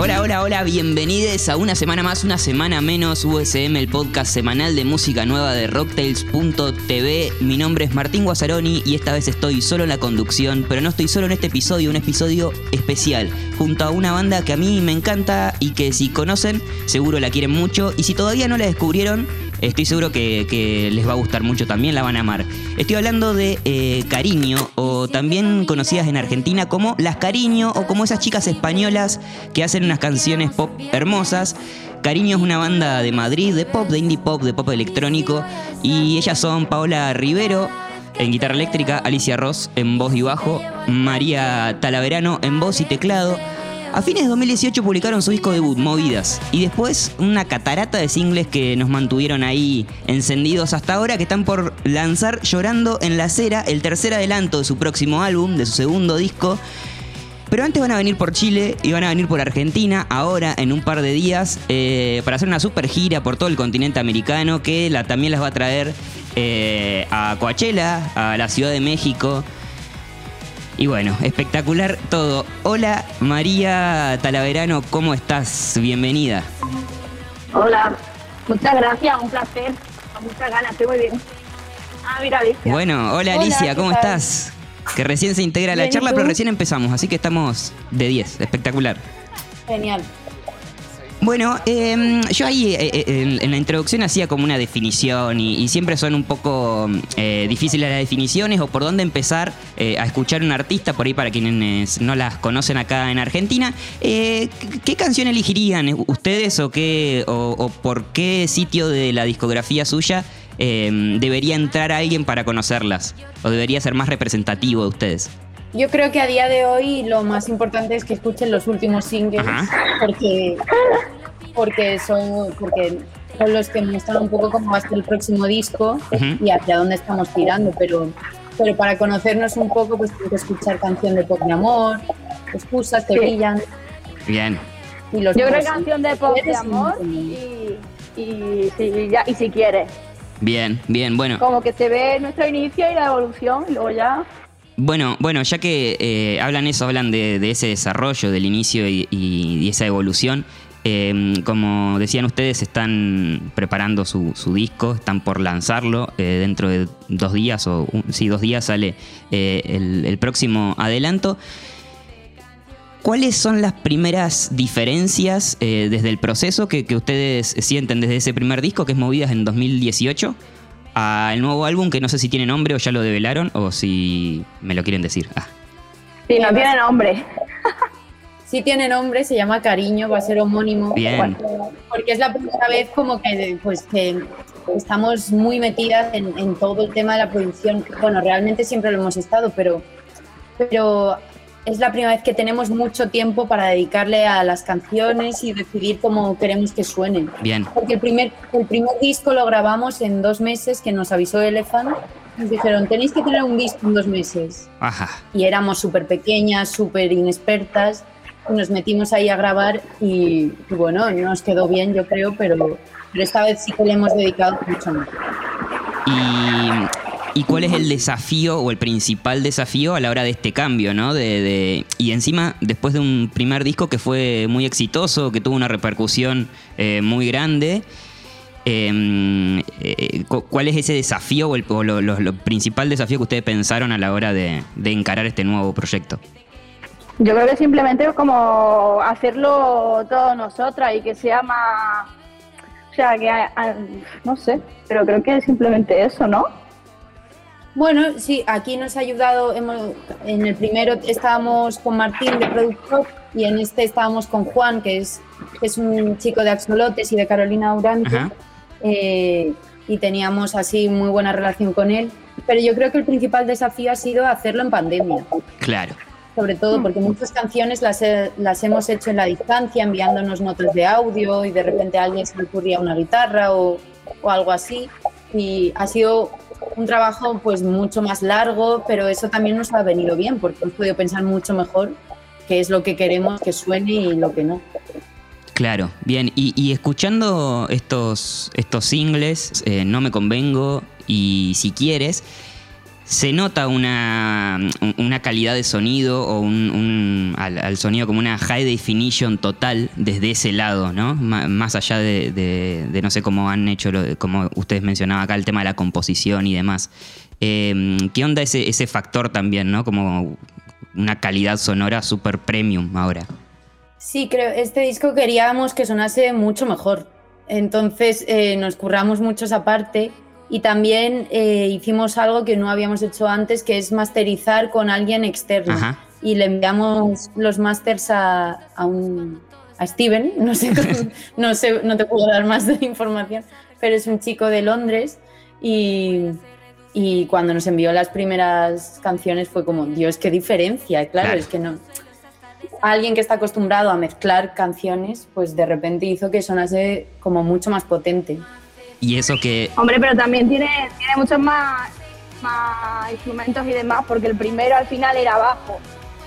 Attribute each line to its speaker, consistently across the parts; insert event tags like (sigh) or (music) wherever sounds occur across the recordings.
Speaker 1: Hola, hola, hola, bienvenidos a una semana más, una semana menos USM, el podcast semanal de música nueva de Rocktails.tv. Mi nombre es Martín Guazzaroni y esta vez estoy solo en la conducción, pero no estoy solo en este episodio, un episodio especial, junto a una banda que a mí me encanta y que si conocen, seguro la quieren mucho, y si todavía no la descubrieron, Estoy seguro que, les va a gustar mucho también, la van a amar. Estoy hablando de eh, Cariño, o también conocidas en Argentina como Las Cariño, o como esas chicas españolas que hacen unas canciones pop hermosas. Cariño es una banda de Madrid, de pop, de indie pop, de pop electrónico, y ellas son Paola Rivero, en guitarra eléctrica, Alicia Ross en voz y bajo, María Talaverano en voz y teclado, a fines de 2018 publicaron su disco debut, Movidas, y después una catarata de singles que nos mantuvieron ahí encendidos hasta ahora, que están por lanzar Llorando en la Acera, el tercer adelanto de su próximo álbum, de su segundo disco. Pero antes van a venir por Chile y van a venir por Argentina ahora en un par de días eh, para hacer una super gira por todo el continente americano que la, también las va a traer eh, a Coachella, a la Ciudad de México. Y bueno, espectacular todo. Hola María Talaverano, ¿cómo estás? Bienvenida.
Speaker 2: Hola, muchas gracias, un placer. Con muchas ganas, estoy muy bien. Ah, mira, Alicia.
Speaker 1: Bueno, hola Alicia, ¿cómo estás? Que recién se integra la charla, pero recién empezamos, así que estamos de 10, espectacular.
Speaker 2: Genial.
Speaker 1: Bueno, em, yo ahí eh, eh, en, la introducción hacía como una definición y, siempre son un poco eh, difíciles las definiciones o por dónde empezar a escuchar un artista, por ahí para quienes no las conocen acá en Argentina. ¿Qué canción elegirían ustedes o, qué, o, por qué sitio de la discografía suya em, debería entrar alguien para conocerlas? ¿O debería ser más representativo de ustedes?
Speaker 2: Yo creo que a día de hoy lo más importante es que escuchen los últimos singles porque porque son porque son los que muestran un poco cómo va a ser el próximo disco y hacia dónde estamos tirando, pero pero para conocernos un poco pues tengo que escuchar canción de pop de amor, excusas que brillan.
Speaker 1: Bien.
Speaker 3: Yo creo que canción de pop de amor y, y, y si quieres.
Speaker 1: Bien, bien, bueno.
Speaker 3: Como que se ve nuestro inicio y la evolución y luego ya
Speaker 1: bueno, bueno, ya que eh, hablan eso, hablan de, ese desarrollo, del inicio y, esa evolución. Eh, como decían ustedes, están preparando su, disco, están por lanzarlo. Eh, dentro de dos días, o sí, dos días sale el, próximo adelanto. ¿Cuáles son las primeras diferencias desde el proceso que, que, ustedes sienten desde ese primer disco, que es Movidas en 2018? Al nuevo álbum que no sé si tiene nombre o ya lo develaron o si me lo quieren decir. Ah.
Speaker 3: Sí, no tiene nombre. (laughs)
Speaker 2: Sí tiene nombre, se llama Cariño, va a ser homónimo.
Speaker 1: Bien.
Speaker 2: Porque es la primera vez como que, pues, que estamos muy metidas en, en, todo el tema de la producción. Bueno, realmente siempre lo hemos estado, pero, pero es la primera vez que tenemos mucho tiempo para dedicarle a las canciones y decidir cómo queremos que suenen.
Speaker 1: Bien.
Speaker 2: Porque el primer, el primer disco lo grabamos en dos meses, que nos avisó Elephant. Nos dijeron, tenéis que tener un disco en dos meses.
Speaker 1: Ajá.
Speaker 2: Y éramos súper pequeñas, súper inexpertas. Nos metimos ahí a grabar y, y, bueno, nos quedó bien, yo creo, pero, pero esta vez sí que le hemos dedicado mucho más.
Speaker 1: Y ¿Y cuál es el desafío o el principal desafío a la hora de este cambio, ¿no? De, y encima, después de un primer disco que fue muy exitoso, que tuvo una repercusión eh, muy grande, em, eh, ¿cuál es ese desafío o, el, principal desafío que ustedes pensaron a la hora de, encarar este nuevo proyecto?
Speaker 3: Yo creo que simplemente como hacerlo todos nosotras y que sea más... O sea, que... No sé, pero creo que es simplemente eso, ¿no?
Speaker 2: Bueno, sí, aquí nos ha ayudado, en el primero estábamos con Martín de productor y en este estábamos con Juan, que es, es un chico de Axolotes y de Carolina Durante, eh, y teníamos así muy buena relación con él. Pero yo creo que el principal desafío ha sido hacerlo en pandemia.
Speaker 1: Claro.
Speaker 2: Sobre todo porque muchas canciones las, las hemos hecho en la distancia, enviándonos notas de audio y de repente a alguien se le ocurría una guitarra o, o algo así. Y ha sido un trabajo pues mucho más largo, pero eso también nos ha venido bien porque hemos podido pensar mucho mejor qué es lo que queremos que suene y lo que no.
Speaker 1: Claro, bien, y, escuchando estos, estos singles, eh, No me convengo y si quieres, se nota una, una calidad de sonido o un, al, sonido como una high definition total desde ese lado, ¿no? más allá de, no sé cómo han hecho, como ustedes mencionaban acá, el tema de la composición y demás. Em, ¿Qué onda ese, ese factor también, ¿no? Como una calidad sonora super premium ahora.
Speaker 2: Sí, creo, este disco queríamos que sonase mucho mejor. Entonces eh, nos curramos mucho esa parte y también eh, hicimos algo que no habíamos hecho antes, que es masterizar con alguien externo. Y le enviamos los masters a, un, a Steven, (laughs) no sé, no sé, no te puedo dar más de información, pero es un chico de Londres y, y cuando nos envió las primeras canciones fue como, Dios, qué diferencia. Claro, es que no. Alguien que está acostumbrado a mezclar canciones, pues de repente hizo que sonase como mucho más potente.
Speaker 1: Y eso que...
Speaker 3: Hombre, pero también tiene, tiene muchos más, más instrumentos y demás, porque el primero al final era bajo,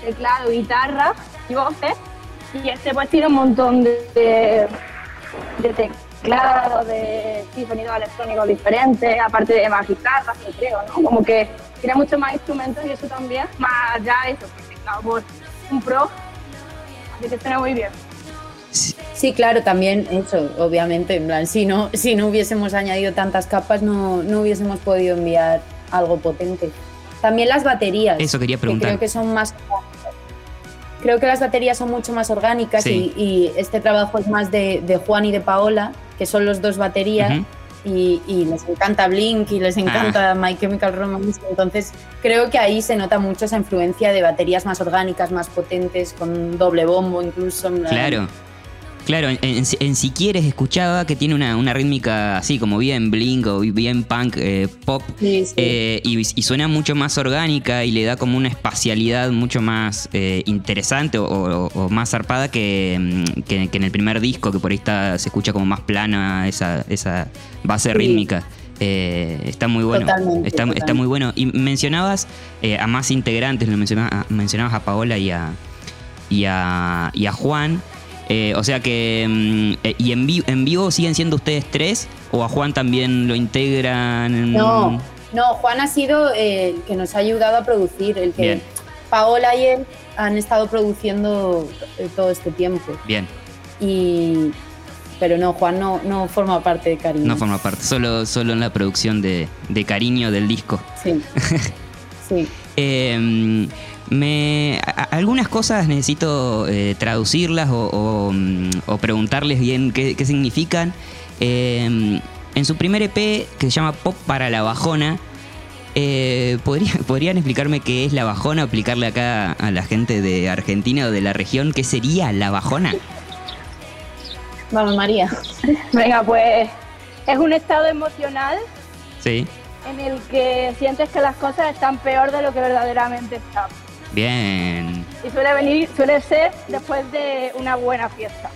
Speaker 3: teclado, guitarra y voces, y este pues tiene un montón de, de, de teclado, de sonidos electrónicos diferentes, aparte de más guitarras, creo, ¿no? Como que tiene muchos más instrumentos y eso también, más ya eso, porque claro, pues un pro, así que suena muy bien.
Speaker 2: Sí, claro, también eso, obviamente, en plan, si no, si no hubiésemos añadido tantas capas, no, no hubiésemos podido enviar algo potente. También las baterías.
Speaker 1: Eso quería preguntar.
Speaker 2: creo que son más. Creo que las baterías son mucho más orgánicas y, este trabajo es más de, de, Juan y de Paola, que son los dos baterías. y, les encanta Blink y les encanta ah. My Chemical Romance. Entonces, creo que ahí se nota mucho esa influencia de baterías más orgánicas, más potentes, con doble bombo incluso.
Speaker 1: Claro. Claro, en, Si Quieres escuchaba que tiene una, rítmica así como bien blink o bien punk eh, pop eh, y, suena mucho más orgánica y le da como una espacialidad mucho más eh, interesante o, más zarpada mm, que, en el primer disco que por ahí está, se escucha como más plana esa, esa base rítmica. está muy bueno. está, está, muy bueno. Y mencionabas a más integrantes, lo mencionabas, mencionabas a Paola y a, y a, y a Juan. Eh, o sea que. Mm, eh, ¿Y en, en vivo siguen siendo ustedes tres? ¿O a Juan también lo integran?
Speaker 2: No, no, Juan ha sido el que nos ha ayudado a producir, el que Paola y él han estado produciendo eh, todo este tiempo.
Speaker 1: Bien.
Speaker 2: Y. Pero no, Juan no, no forma parte de Cariño.
Speaker 1: No forma parte, solo, solo en la producción de, de Cariño del disco.
Speaker 2: Sí. (laughs) sí.
Speaker 1: Eh, me, algunas cosas necesito eh, traducirlas mm, o, preguntarles bien qué, significan. Em, en su primer EP, que se llama Pop para la Bajona, eh, (laughs) ¿podrían explicarme qué es la bajona? Aplicarle acá a la gente de Argentina o de la región, ¿qué sería la bajona?
Speaker 2: Vamos, María. (laughs)
Speaker 3: Venga, pues es un estado emocional.
Speaker 1: Sí.
Speaker 3: En el que sientes que las cosas están peor de lo que verdaderamente están.
Speaker 1: Bien.
Speaker 3: Y suele venir, suele ser después de una buena fiesta.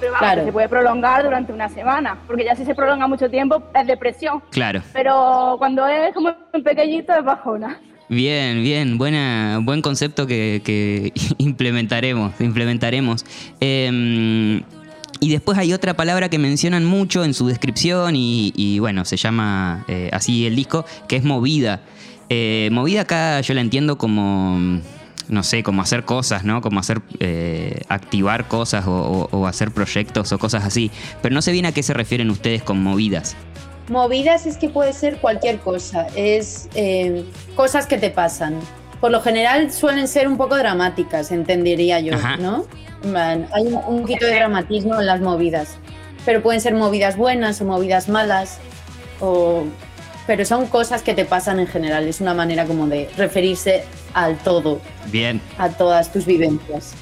Speaker 3: Pero vamos, se puede prolongar durante una semana, porque ya si se prolonga mucho tiempo es depresión.
Speaker 1: Claro.
Speaker 3: Pero cuando es como un pequeñito es bajona.
Speaker 1: Bien, bien, buena, buen concepto que, (laughs) implementaremos, implementaremos. Em, y después hay otra palabra que mencionan mucho en su descripción y, bueno, se llama eh, así el disco, que es movida. Eh, movida acá yo la entiendo como, no sé, como hacer cosas, ¿no? Como hacer, eh, activar cosas o, hacer proyectos o cosas así. Pero no sé bien a qué se refieren ustedes con movidas.
Speaker 2: Movidas es que puede ser cualquier cosa, es cosas que te pasan. Por lo general suelen ser un poco dramáticas, entendería yo, ¿no? hay un, un poquito de dramatismo en las movidas, pero pueden ser movidas buenas o movidas malas, o pero son cosas que te pasan en general. Es una manera como de referirse al todo.
Speaker 1: Bien.
Speaker 2: A todas tus vivencias.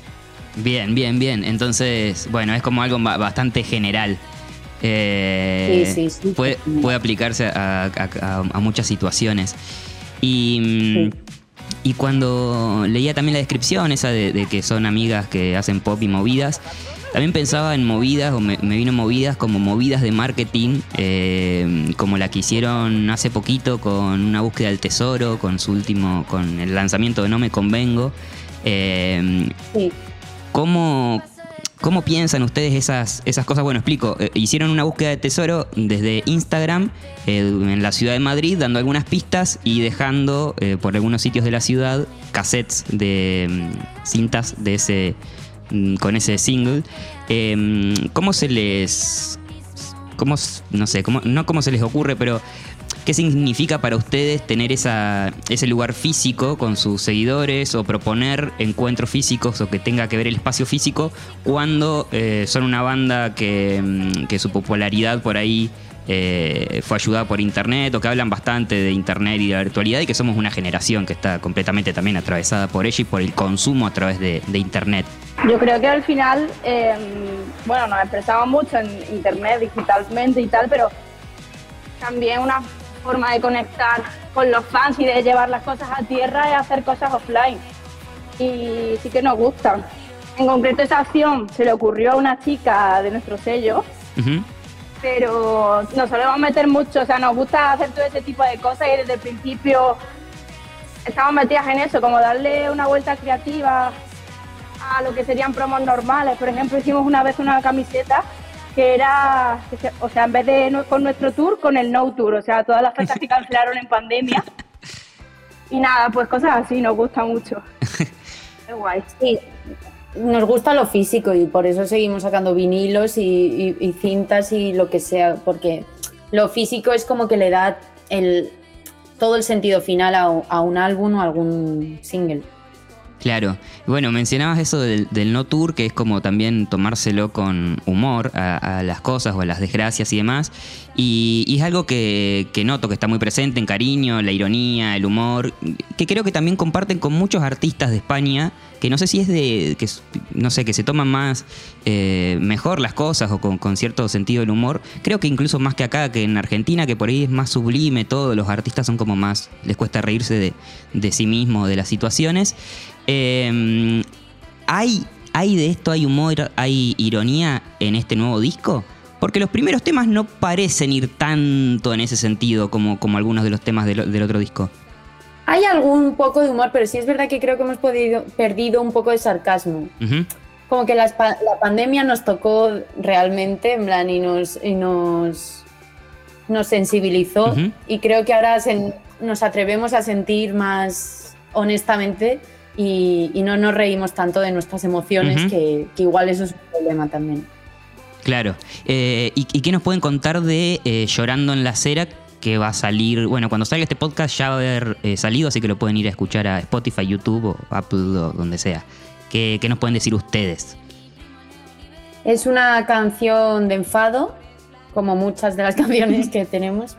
Speaker 1: Bien, bien, bien. Entonces, bueno, es como algo bastante general.
Speaker 2: Eh, sí, sí, sí.
Speaker 1: Puede, puede aplicarse a, muchas situaciones. Y, mm, y, cuando leía también la descripción esa de, que son amigas que hacen pop y movidas, también pensaba en movidas, o me, vino movidas como movidas de marketing, eh, como la que hicieron hace poquito con una búsqueda del tesoro, con su último, con el lanzamiento de No Me Convengo. Eh, sí. ¿cómo, ¿Cómo piensan ustedes esas, esas cosas? Bueno, explico. Eh, hicieron una búsqueda de tesoro desde Instagram eh, en la ciudad de Madrid, dando algunas pistas y dejando eh, por algunos sitios de la ciudad cassettes de mm, cintas de ese mm, con ese single. Em, ¿Cómo se les... Cómo, no sé, cómo, no cómo se les ocurre, pero ¿Qué significa para ustedes tener ese lugar físico con sus seguidores o proponer encuentros físicos o que tenga que ver el espacio físico cuando eh, son una banda que, mm, que, su popularidad por ahí eh, fue ayudada por internet o que hablan bastante de internet y de la virtualidad y que somos una generación que está completamente también atravesada por ella y por el consumo a través de, internet?
Speaker 3: Yo creo que al final, em, bueno, nos expresamos mucho en internet digitalmente y tal, pero también una forma de conectar con los fans y de llevar las cosas a tierra es hacer cosas offline. Y sí que nos gustan. En concreto esa acción se le ocurrió a una chica de nuestro sello, pero nos solemos meter mucho, o sea, nos gusta hacer todo ese tipo de cosas y desde el principio estamos metidas en eso, como darle una vuelta creativa a lo que serían promos normales. Por ejemplo, hicimos una vez una camiseta que era, o sea, en vez de con nuestro tour, con el no tour, o sea, todas las fechas se (laughs) cancelaron en pandemia. Y nada, pues cosas así, nos gusta mucho. (laughs)
Speaker 2: Qué guay. Sí, nos gusta lo físico y por eso seguimos sacando vinilos y, cintas y lo que sea, porque lo físico es como que le da el, todo el sentido final a, a un álbum o a algún single.
Speaker 1: Claro. Bueno, mencionabas eso del, no tour, que es como también tomárselo con humor a, las cosas o a las desgracias y demás. Y, es algo que, noto que está muy presente en cariño, la ironía, el humor, que creo que también comparten con muchos artistas de España, que no sé si es de, que no sé, que se toman más eh, mejor las cosas o con, cierto sentido del humor. Creo que incluso más que acá, que en Argentina, que por ahí es más sublime todo, los artistas son como más, les cuesta reírse de, de sí mismos, de las situaciones. Eh, ¿hay, ¿Hay de esto, hay humor, hay ironía en este nuevo disco? Porque los primeros temas no parecen ir tanto en ese sentido como, como algunos de los temas del, otro disco.
Speaker 2: Hay algún poco de humor, pero sí es verdad que creo que hemos podido, perdido un poco de sarcasmo. Como que la, pandemia nos tocó realmente, en plan, y nos, y nos, nos sensibilizó. Y creo que ahora nos atrevemos a sentir más honestamente y, no nos reímos tanto de nuestras emociones, que, igual eso es un problema también.
Speaker 1: Claro. Eh, ¿y, qué nos pueden contar de eh, Llorando en la Acera? Que va a salir, bueno, cuando salga este podcast ya va a haber eh, salido, así que lo pueden ir a escuchar a Spotify, YouTube o Apple o donde sea. ¿Qué, ¿Qué nos pueden decir ustedes?
Speaker 2: Es una canción de enfado, como muchas de las (laughs) canciones que tenemos,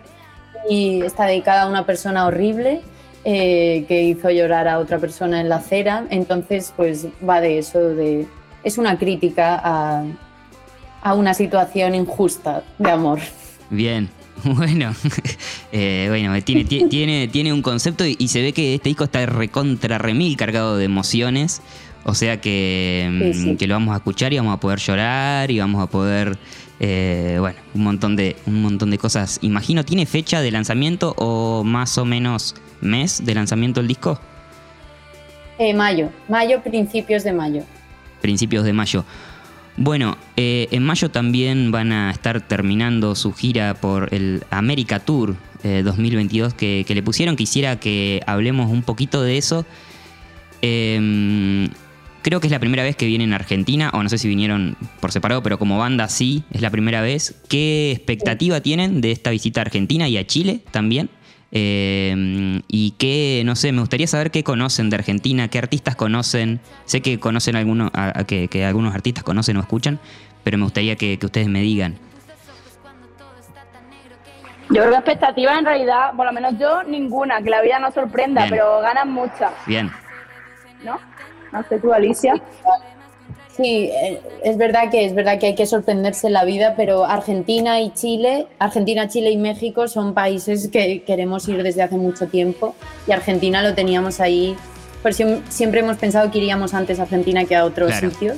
Speaker 2: y está dedicada a una persona horrible eh, que hizo llorar a otra persona en la acera. Entonces, pues va de eso, de, es una crítica a, a una situación injusta de amor.
Speaker 1: Bien, (laughs) bueno, (laughs) eh, bueno tiene, (laughs) tiene, tiene un concepto y, se ve que este disco está recontra remil cargado de emociones. O sea que, mm, que, lo vamos a escuchar y vamos a poder llorar y vamos a poder, eh, bueno, un montón, de, un montón de cosas. Imagino, ¿tiene fecha de lanzamiento o más o menos mes de lanzamiento del disco?
Speaker 2: Eh, mayo, mayo, principios de mayo.
Speaker 1: Principios de mayo. Bueno, eh, en mayo también van a estar terminando su gira por el America Tour 2022 eh, que, le pusieron. Quisiera que hablemos un poquito de eso. Em, creo que es la primera vez que vienen a Argentina, o no sé si vinieron por separado, pero como banda sí, es la primera vez. ¿Qué expectativa tienen de esta visita a Argentina y a Chile también? Eh, y que, no sé, me gustaría saber qué conocen de Argentina, qué artistas conocen. Sé que conocen algunos, que, algunos artistas conocen o escuchan, pero me gustaría que, ustedes me digan.
Speaker 3: Yo creo que expectativas en realidad, por lo menos yo, ninguna, que la vida no sorprenda, pero ganan muchas.
Speaker 1: Bien.
Speaker 3: ¿No? No sé tú, Alicia.
Speaker 2: Sí, eh, es verdad que es verdad que hay que sorprenderse en la vida, pero Argentina y Chile, Argentina, Chile y México son países que queremos ir desde hace mucho tiempo y Argentina lo teníamos ahí. Por siempre hemos pensado que iríamos antes a Argentina que a otros sitios.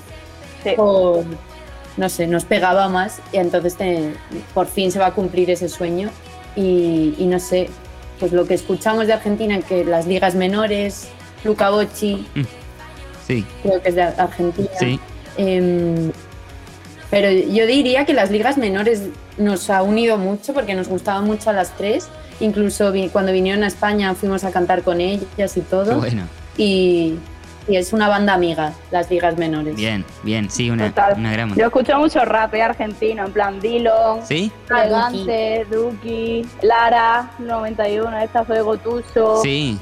Speaker 2: no sé, nos pegaba más y entonces por fin se va a cumplir ese sueño y, no sé, pues lo que escuchamos de Argentina, que las ligas menores, Luca Bocci, mm. Creo que es de Argentina.
Speaker 1: Sí.
Speaker 2: Em, Pero yo diría que las ligas menores nos ha unido mucho porque nos gustaban mucho a las tres. Incluso vi- cuando vinieron a España fuimos a cantar con ellas y
Speaker 1: Qué
Speaker 2: todo.
Speaker 1: bueno.
Speaker 2: Y, y es una banda amiga, las ligas menores.
Speaker 1: Bien, bien, sí, una, una gran.
Speaker 3: Yo escucho mucho rap eh, argentino, en plan Dillon,
Speaker 1: ¿Sí?
Speaker 3: Elegante, Duki, Lara, 91, esta fue Gotuso.
Speaker 1: Sí,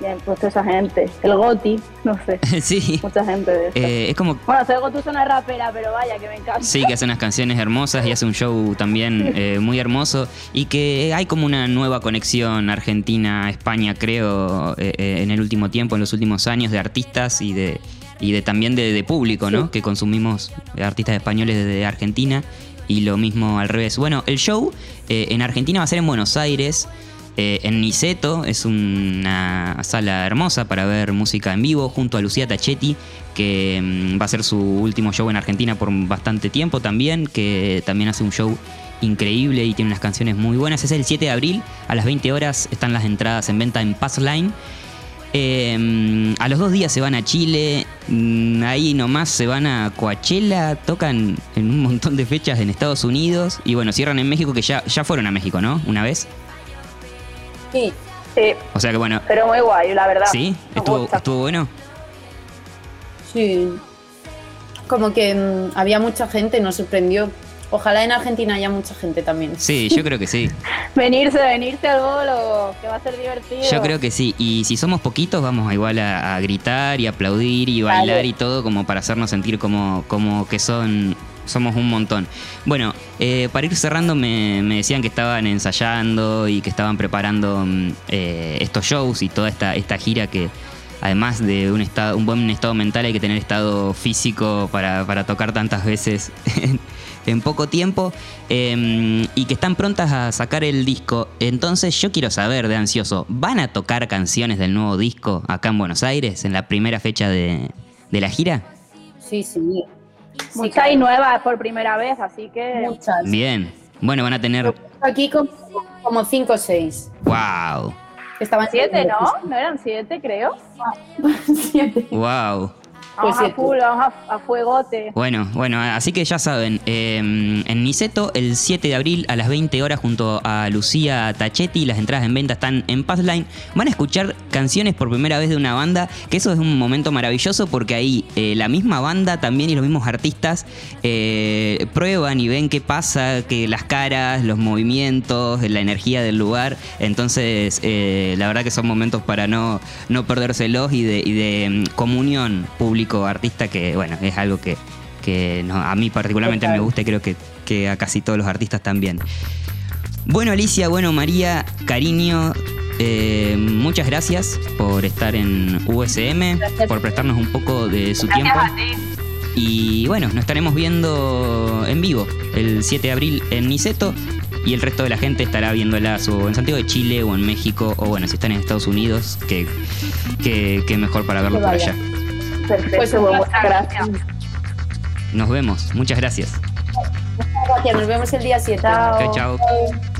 Speaker 3: Bien, pues toda esa gente. El Goti, no sé, (laughs)
Speaker 1: sí.
Speaker 3: mucha gente de esta.
Speaker 1: Eh, es como
Speaker 3: Bueno, soy Gotuso no es rapera, pero vaya que me encanta.
Speaker 1: Sí, que hace unas canciones hermosas y hace un show también eh, muy hermoso y que hay como una nueva conexión Argentina-España, creo, eh, eh, en el último tiempo, en los últimos años, de artistas y de, y de también de, de público, ¿no?
Speaker 2: Sí.
Speaker 1: Que consumimos artistas españoles desde Argentina y lo mismo al revés. Bueno, el show eh, en Argentina va a ser en Buenos Aires. Eh, en Niceto es una sala hermosa para ver música en vivo junto a Lucía Tachetti, que mm, va a ser su último show en Argentina por bastante tiempo también, que también hace un show increíble y tiene unas canciones muy buenas. Es el 7 de abril, a las 20 horas están las entradas en venta en Passline. Eh, a los dos días se van a Chile, mm, ahí nomás se van a Coachella, tocan en un montón de fechas en Estados Unidos y bueno, cierran en México, que ya, ya fueron a México, ¿no? Una vez.
Speaker 2: Sí,
Speaker 3: Sí,
Speaker 1: O sea que bueno,
Speaker 3: pero muy guay, la verdad.
Speaker 1: sí, estuvo, estuvo bueno.
Speaker 2: sí. Como que mm, había mucha gente, nos sorprendió. Ojalá en Argentina haya mucha gente también.
Speaker 1: Sí, yo creo que sí. (laughs)
Speaker 3: Venirse, venirse al bolo, que va a ser divertido.
Speaker 1: Yo creo que sí. Y si somos poquitos, vamos a igual a, a gritar y aplaudir y bailar y todo como para hacernos sentir como, como que son somos un montón. Bueno, eh, para ir cerrando me, me decían que estaban ensayando y que estaban preparando mm, eh, estos shows y toda esta, esta gira que además de un, estado, un buen estado mental hay que tener estado físico para, para tocar tantas veces (laughs) en, poco tiempo eh, y que están prontas a sacar el disco. Entonces yo quiero saber de Ansioso, ¿van a tocar canciones del nuevo disco acá en Buenos Aires en la primera fecha de, de la gira?
Speaker 2: Sí, sí.
Speaker 3: Muchas y nuevas por primera vez, así que.
Speaker 2: Muchas.
Speaker 1: Bien. Bueno, van a tener...
Speaker 2: Aquí como, como cinco o seis.
Speaker 1: ¡Wow!
Speaker 2: Estaban
Speaker 3: Siete, ¿no? ¿No eran siete, creo? (laughs)
Speaker 2: Siete.
Speaker 1: ¡Wow!
Speaker 3: Vamos a full, vamos a, a fuegote.
Speaker 1: Bueno, bueno, así que ya saben, eh, en Niceto el 7 de abril a las 20 horas junto a Lucía Tachetti, las entradas en venta están en Passline, van a escuchar canciones por primera vez de una banda, que eso es un momento maravilloso porque ahí eh, la misma banda también y los mismos artistas eh, prueban y ven qué pasa, que las caras, los movimientos, la energía del lugar, entonces eh, la verdad que son momentos para no, no perdérselos y de, y de mm, comunión público-artista que bueno, es algo que, que no- a mí particularmente me gusta y creo que, que a casi todos los artistas también. Bueno Alicia, bueno María, cariño, eh, muchas gracias por estar en USM,
Speaker 2: Gracias.
Speaker 1: por prestarnos un poco de su tiempo. Y bueno, nos estaremos viendo en vivo el 7 de abril en Niceto y el resto de la gente estará viéndola o en Santiago de Chile o en México o bueno, si están en Estados Unidos, que, que, que mejor para verlo por allá.
Speaker 3: Perfecto, Pues
Speaker 2: un
Speaker 3: muchas gracias.
Speaker 1: Nos vemos, muchas gracias.
Speaker 2: Gracias, nos vemos el día 7.
Speaker 3: Chao.
Speaker 1: Chao, chao.
Speaker 2: Chao.